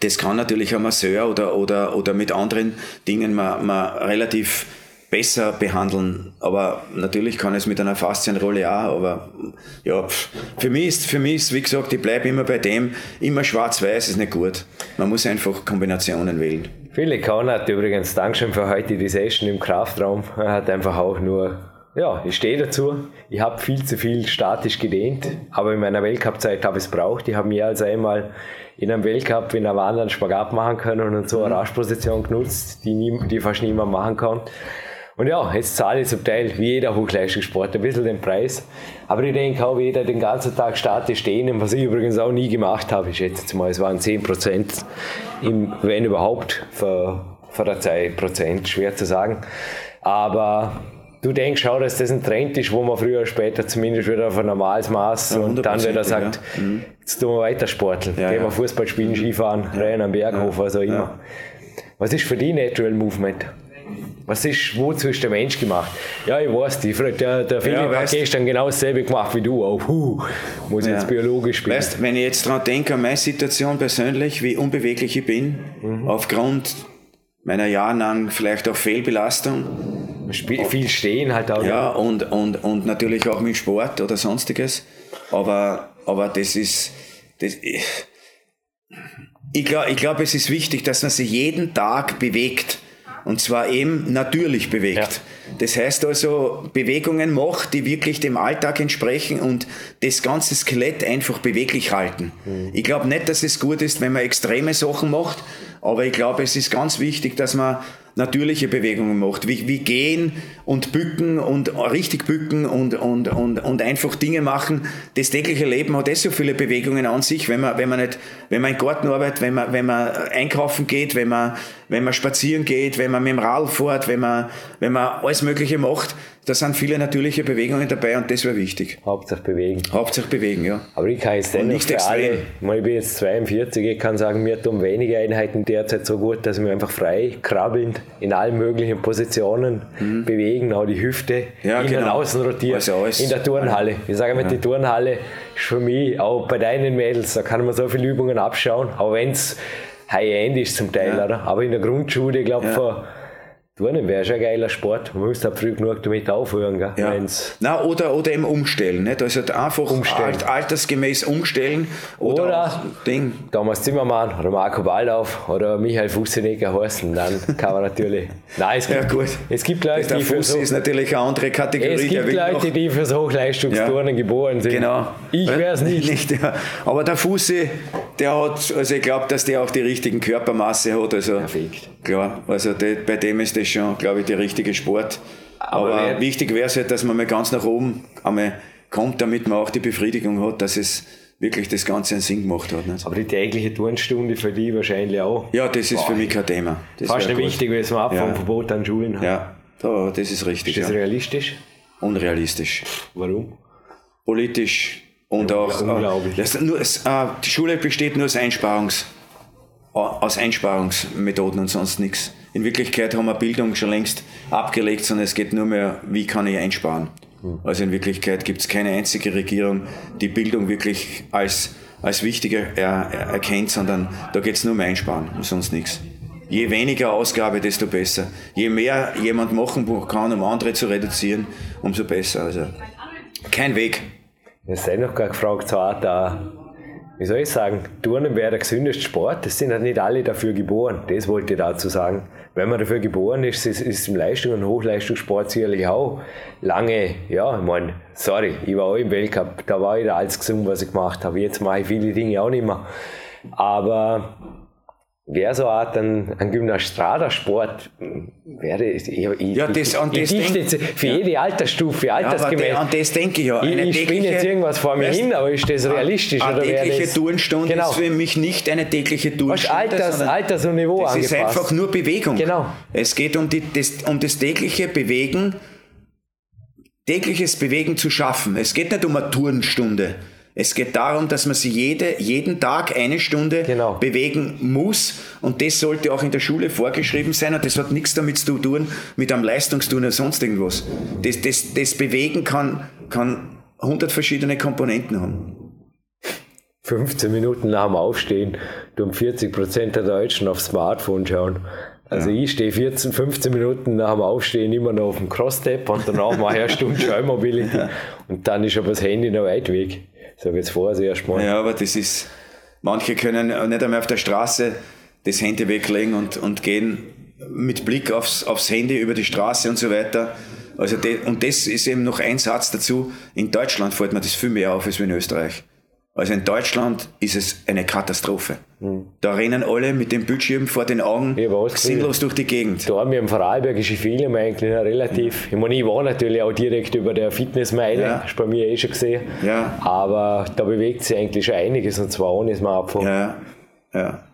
das kann natürlich ein Masseur oder, oder, oder mit anderen Dingen man, man relativ besser behandeln. Aber natürlich kann es mit einer Faszienrolle auch. Aber ja, für mich ist, für mich ist, wie gesagt, ich bleibe immer bei dem, immer schwarz-weiß ist nicht gut. Man muss einfach Kombinationen wählen. Philipp Kahn hat übrigens Dankeschön für heute die Session im Kraftraum. Er hat einfach auch nur ja, ich stehe dazu. Ich habe viel zu viel statisch gedehnt, aber in meiner Weltcup-Zeit habe ich es braucht. Ich habe mehr als einmal in einem Weltcup in einer Wand Spagat machen können und so eine mhm. Rastposition genutzt, die, nie, die fast niemand machen kann. Und ja, jetzt zahle ich zum Teil wie jeder Hochleistungssport ein bisschen den Preis. Aber ich denke auch, jeder den ganzen Tag statisch stehen, was ich übrigens auch nie gemacht habe. Ich schätze jetzt mal, es waren 10 Prozent, wenn überhaupt, für, für der Zeit Prozent, schwer zu sagen. Aber du denkst auch, dass das ein Trend ist, wo man früher oder später zumindest wieder auf ein normales Maß ja, und dann wieder sagt, ja. mhm. jetzt tun wir weiter sporteln, ja, gehen wir Fußball spielen, Skifahren, rennen am Berghof, was auch immer. Was ist für dich Natural Movement? Was ist, wozu ist der Mensch gemacht? Ja, ich weiß, die, der, der Philipp ja, hat gestern genau dasselbe gemacht wie du auch. Huh, muss ja. jetzt biologisch spielen. Weißt, wenn ich jetzt daran denke, an meine Situation persönlich, wie unbeweglich ich bin, mhm. aufgrund meiner jahrelang vielleicht auch Fehlbelastung. Viel stehen halt auch. Ja, und, und, und natürlich auch mit Sport oder sonstiges. Aber, aber das ist, das, ich, ich glaube, ich glaub, es ist wichtig, dass man sich jeden Tag bewegt. Und zwar eben natürlich bewegt. Ja. Das heißt also, Bewegungen macht, die wirklich dem Alltag entsprechen und das ganze Skelett einfach beweglich halten. Mhm. Ich glaube nicht, dass es gut ist, wenn man extreme Sachen macht, aber ich glaube, es ist ganz wichtig, dass man natürliche Bewegungen macht, wie, wie gehen und bücken und richtig bücken und, und, und, und einfach Dinge machen. Das tägliche Leben hat eh so viele Bewegungen an sich, wenn man, wenn man nicht, wenn man im Garten arbeitet, wenn man, wenn man einkaufen geht, wenn man, wenn man spazieren geht, wenn man mit dem Rad fährt, wenn man, wenn man alles Mögliche macht, da sind viele natürliche Bewegungen dabei und das wäre wichtig. Hauptsache bewegen. Hauptsache bewegen, ja. Aber ich kann jetzt dennoch für alle, ich bin jetzt 42, ich kann sagen, mir tun wenige Einheiten derzeit so gut, dass ich mich einfach frei krabbelnd in allen möglichen Positionen mhm. bewegen, auch die Hüfte ja, in genau. außen rotieren. Also in der Turnhalle. Ich sage mal, ja. die Turnhalle ist für mich, auch bei deinen Mädels, da kann man so viele Übungen abschauen, auch wenn es High-End ist zum Teil, ja. oder? Aber in der Grundschule, ich glaube, vor Turnen wäre schon ein geiler Sport. Man halt früh genug damit aufhören. Gell? Ja. Na, oder, oder eben umstellen. Nicht? Also einfach umstellen. Alt, altersgemäß umstellen. Oder, oder Ding. Thomas Zimmermann oder Marco Ballauf oder Michael Fussenegger heißen. Dann kann man natürlich. Nein, es gibt, ja, gut. Es gibt Leute, die für so, ist natürlich eine andere Kategorie. Es gibt Leute, die fürs Hochleistungsturnen ja. geboren sind. Genau. Ich wäre es nicht. nicht ja. Aber der Fussi, der hat, also ich glaube, dass der auch die richtigen Körpermasse hat. Also, Perfekt. Klar, also die, bei dem ist das schon, glaube ich, der richtige Sport. Aber, Aber wichtig wäre es halt, dass man mal ganz nach oben einmal kommt, damit man auch die Befriedigung hat, dass es wirklich das Ganze einen Sinn gemacht hat. Nicht? Aber die tägliche Turnstunde für die wahrscheinlich auch. Ja, das ist Boah. für mich kein Thema. Das Fast nicht wichtig, weil es mal ab ja. vom Verbot an Schulen hat. Ja, da, das ist richtig. Ist das ja. realistisch? Unrealistisch. Warum? Politisch und ja, auch. Unglaublich. Das, nur, äh, die Schule besteht nur aus Einsparungs aus Einsparungsmethoden und sonst nichts. In Wirklichkeit haben wir Bildung schon längst abgelegt, sondern es geht nur mehr, wie kann ich einsparen. Also in Wirklichkeit gibt es keine einzige Regierung, die Bildung wirklich als, als wichtiger er, er, erkennt, sondern da geht es nur um Einsparen und sonst nichts. Je weniger Ausgabe, desto besser. Je mehr jemand machen kann, um andere zu reduzieren, umso besser. Also kein Weg. Es sei noch gar gefragt, so auch da wie soll ich sagen, Turnen wäre der gesündeste Sport. Das sind halt nicht alle dafür geboren. Das wollte ich dazu sagen. Wenn man dafür geboren ist, ist, ist im Leistung- und Hochleistungssport sicherlich auch lange, ja, ich meine, sorry, ich war auch im Weltcup, da war ich da alles gesund, was ich gemacht habe. Jetzt mache ich viele Dinge auch nicht mehr. Aber wäre so Art ein, ein Gymnastrada-Sport, wäre ich, ich, ja, das, an ich, das ich für ja. jede Altersstufe, altersgemäß. Ja, an das denke ich ja. Eine ich, ich spinne jetzt irgendwas vor mir hin, aber ist das realistisch? Eine oder tägliche das, Turnstunde genau. ist für mich nicht eine tägliche Turnstunde. Alters, Alters und Niveau Das angepasst. ist einfach nur Bewegung. Genau. Es geht um, die, das, um das tägliche Bewegen, tägliches Bewegen zu schaffen. Es geht nicht um eine Turnstunde. Es geht darum, dass man sich jede, jeden Tag eine Stunde genau. bewegen muss und das sollte auch in der Schule vorgeschrieben sein und das hat nichts damit zu tun mit einem Leistungstun oder sonst irgendwas. Das, das, das Bewegen kann, kann 100 verschiedene Komponenten haben. 15 Minuten nach dem Aufstehen tun 40 Prozent der Deutschen aufs Smartphone schauen. Also ja. ich stehe 14, 15 Minuten nach dem Aufstehen immer noch auf dem Cross-Step und danach mache ich eine Stunde Schallmobility ja. und dann ist aber das Handy noch weit weg. Sag jetzt vor, also erstmal. Ja, aber das ist, manche können nicht einmal auf der Straße das Handy weglegen und, und gehen mit Blick aufs, aufs Handy über die Straße und so weiter. Also de, und das ist eben noch ein Satz dazu. In Deutschland fällt mir das viel mehr auf als in Österreich. Also in Deutschland ist es eine Katastrophe. Mhm. Da rennen alle mit dem Bildschirm vor den Augen sinnlos durch die Gegend. Da haben wir im Vorarlbergische Film eigentlich relativ, ich meine, ich war natürlich auch direkt über der Fitnessmeile, ja. du bei mir eh schon gesehen. Ja. Aber da bewegt sich eigentlich schon einiges und zwar ohne Smartphone. Ja, ja.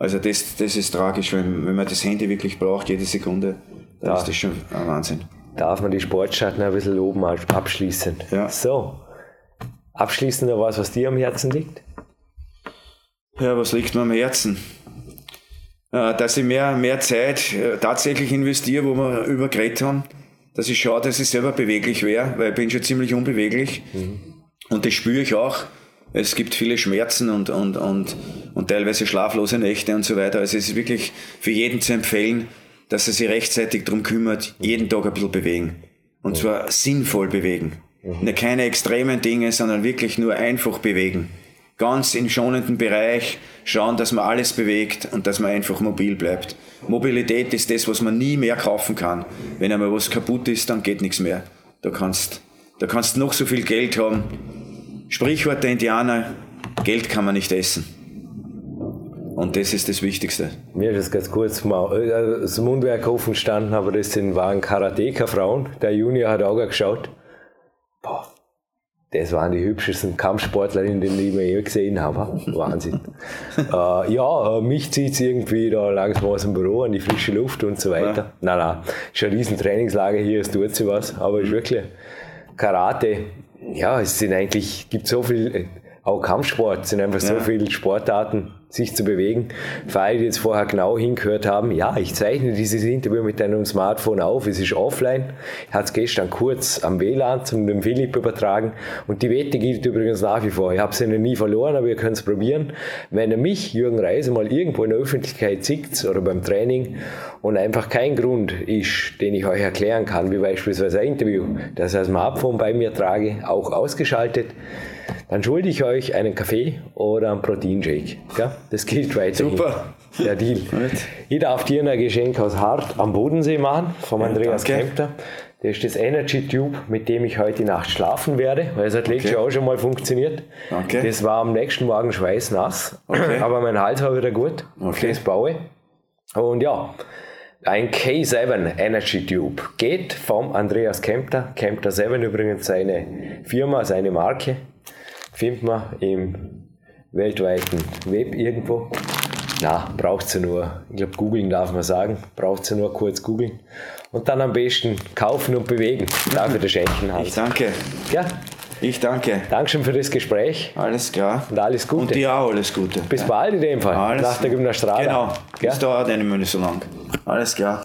Also das, das ist tragisch, wenn, wenn man das Handy wirklich braucht, jede Sekunde, dann ja. ist das schon ein Wahnsinn. Darf man die Sportschatten ein bisschen oben abschließen. Ja. So, Abschließend noch was, was dir am Herzen liegt? Ja, was liegt mir am Herzen? Äh, dass ich mehr, mehr Zeit äh, tatsächlich investiere, wo wir über geredet haben. Dass ich schaue, dass ich selber beweglich wäre, weil ich bin schon ziemlich unbeweglich. Mhm. Und das spüre ich auch. Es gibt viele Schmerzen und, und, und, und teilweise schlaflose Nächte und so weiter. Also es ist wirklich für jeden zu empfehlen, dass er sich rechtzeitig darum kümmert, jeden Tag ein bisschen bewegen. Und zwar sinnvoll bewegen. Mhm. Keine extremen Dinge, sondern wirklich nur einfach bewegen. Ganz im schonenden Bereich schauen, dass man alles bewegt und dass man einfach mobil bleibt. Mobilität ist das, was man nie mehr kaufen kann. Wenn einmal was kaputt ist, dann geht nichts mehr. Da kannst, da kannst noch so viel Geld haben. Sprichwort der Indianer, Geld kann man nicht essen. Und das ist das Wichtigste. Mir ist das ganz kurz mal äh, das Mundwerk offen gestanden, aber das sind, waren Karateka-Frauen. Der Junior hat auch geschaut. Boah, das waren die hübschesten Kampfsportlerinnen, die ich mir je gesehen habe. Wahnsinn. äh, ja, äh, mich zieht es irgendwie da langsam aus dem Büro an die frische Luft und so weiter. Ja. Nein, nein, ist ein riesen Trainingslager hier, es tut sich was, aber es ist wirklich Karate. Ja, es sind eigentlich, gibt so viel, äh, auch Kampfsport, sind einfach ja. so viele Sportarten, sich zu bewegen. Für alle, die jetzt vorher genau hingehört haben, ja, ich zeichne dieses Interview mit deinem Smartphone auf, es ist offline. Ich hatte es gestern kurz am WLAN zum dem Philipp übertragen und die Wette gilt übrigens nach wie vor. Ich habe sie noch nie verloren, aber ihr könnt es probieren. Wenn ihr mich, Jürgen Reise, mal irgendwo in der Öffentlichkeit sieht oder beim Training und einfach kein Grund ist, den ich euch erklären kann, wie beispielsweise ein Interview, das ich als Smartphone bei mir trage, auch ausgeschaltet, dann schulde ich euch einen Kaffee oder einen Proteinshake. Das gilt weiterhin. Super. Der Deal. Ich darf dir ein Geschenk aus Hart am Bodensee machen, vom Andreas ja, Kempter. Das ist das Energy Tube, mit dem ich heute Nacht schlafen werde, weil es hat letztes. Jahr auch schon mal funktioniert. Okay. Das war am nächsten Morgen schweißnass, okay. aber mein Hals war wieder gut. Okay. Das baue. Und ja, ein K7 Energy Tube geht vom Andreas Kempter. Kempter 7 übrigens seine Firma, seine Marke findet man im weltweiten Web irgendwo. Na, braucht sie nur, ich glaube, googeln darf man sagen, braucht sie nur kurz googeln und dann am besten kaufen und bewegen. Dafür der Schenken halt. Ich danke. Ja. Ich danke. Dankeschön für das Gespräch. Alles klar. Und alles Gute. Und dir auch alles Gute. Bis ja. bald in dem Fall. Alles Nach der Gymnastrada. Genau. Ja? Das dauert eine Minute so lang. Alles klar.